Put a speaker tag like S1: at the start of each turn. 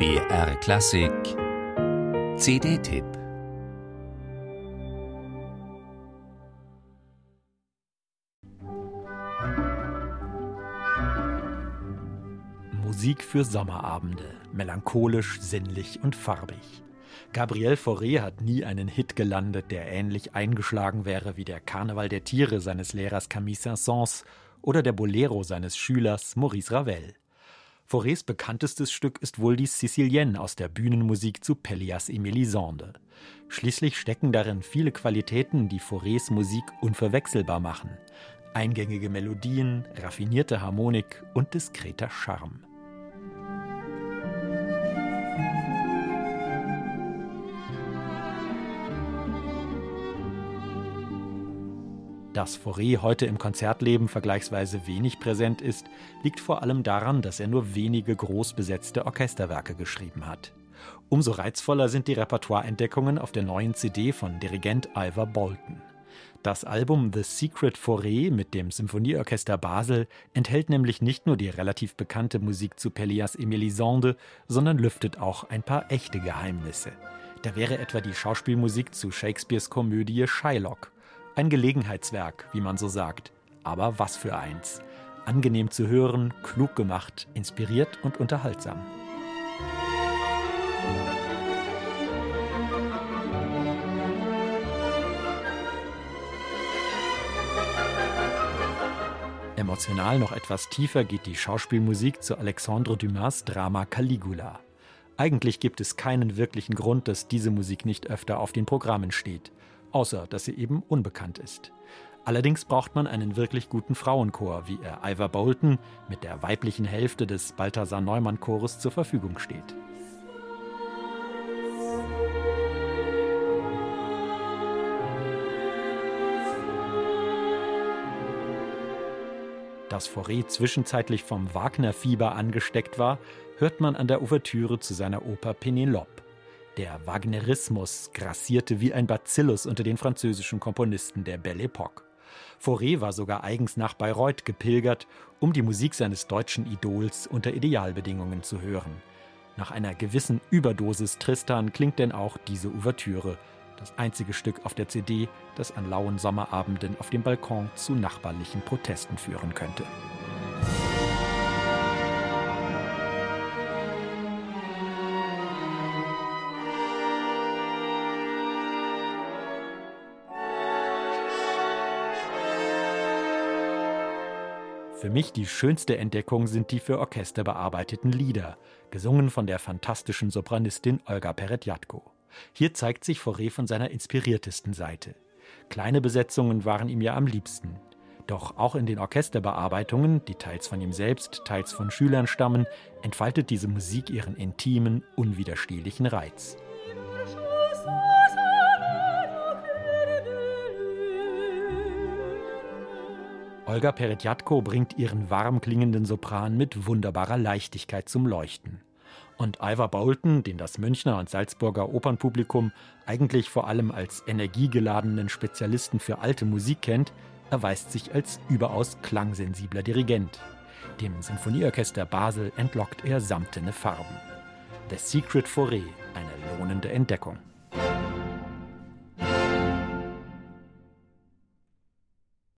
S1: BR Klassik CD-Tipp
S2: Musik für Sommerabende, melancholisch, sinnlich und farbig. Gabriel Fauré hat nie einen Hit gelandet, der ähnlich eingeschlagen wäre wie der Karneval der Tiere seines Lehrers Camille Saint-Saëns oder der Bolero seines Schülers Maurice Ravel. Faurés bekanntestes Stück ist wohl die Sicilienne aus der Bühnenmusik zu Pellias et Mélisande. Schließlich stecken darin viele Qualitäten, die Faurés Musik unverwechselbar machen. Eingängige Melodien, raffinierte Harmonik und diskreter Charme. Dass Fauré heute im Konzertleben vergleichsweise wenig präsent ist, liegt vor allem daran, dass er nur wenige groß besetzte Orchesterwerke geschrieben hat. Umso reizvoller sind die Repertoireentdeckungen auf der neuen CD von Dirigent Ivor Bolton. Das Album The Secret Fauré mit dem Symphonieorchester Basel enthält nämlich nicht nur die relativ bekannte Musik zu Pellias et Mélisande, sondern lüftet auch ein paar echte Geheimnisse. Da wäre etwa die Schauspielmusik zu Shakespeares Komödie Shylock ein Gelegenheitswerk, wie man so sagt. Aber was für eins. Angenehm zu hören, klug gemacht, inspiriert und unterhaltsam. Emotional noch etwas tiefer geht die Schauspielmusik zu Alexandre Dumas Drama Caligula. Eigentlich gibt es keinen wirklichen Grund, dass diese Musik nicht öfter auf den Programmen steht außer dass sie eben unbekannt ist. Allerdings braucht man einen wirklich guten Frauenchor, wie er Ivor Bolton mit der weiblichen Hälfte des Balthasar Neumann Chores zur Verfügung steht. Dass Fauré zwischenzeitlich vom Wagner-Fieber angesteckt war, hört man an der Ouvertüre zu seiner Oper Penelope. Der Wagnerismus grassierte wie ein Bacillus unter den französischen Komponisten der Belle Époque. Fauré war sogar eigens nach Bayreuth gepilgert, um die Musik seines deutschen Idols unter Idealbedingungen zu hören. Nach einer gewissen Überdosis Tristan klingt denn auch diese Ouvertüre, das einzige Stück auf der CD, das an lauen Sommerabenden auf dem Balkon zu nachbarlichen Protesten führen könnte. Für mich die schönste Entdeckung sind die für Orchester bearbeiteten Lieder, gesungen von der fantastischen Sopranistin Olga Peretjatko. Hier zeigt sich Fauré von seiner inspiriertesten Seite. Kleine Besetzungen waren ihm ja am liebsten. Doch auch in den Orchesterbearbeitungen, die teils von ihm selbst, teils von Schülern stammen, entfaltet diese Musik ihren intimen, unwiderstehlichen Reiz. Olga Peretjatko bringt ihren warm klingenden Sopran mit wunderbarer Leichtigkeit zum Leuchten. Und Ivor Bolton, den das Münchner und Salzburger Opernpublikum eigentlich vor allem als energiegeladenen Spezialisten für alte Musik kennt, erweist sich als überaus klangsensibler Dirigent. Dem Sinfonieorchester Basel entlockt er samtene Farben. The Secret Fauré, eine lohnende Entdeckung.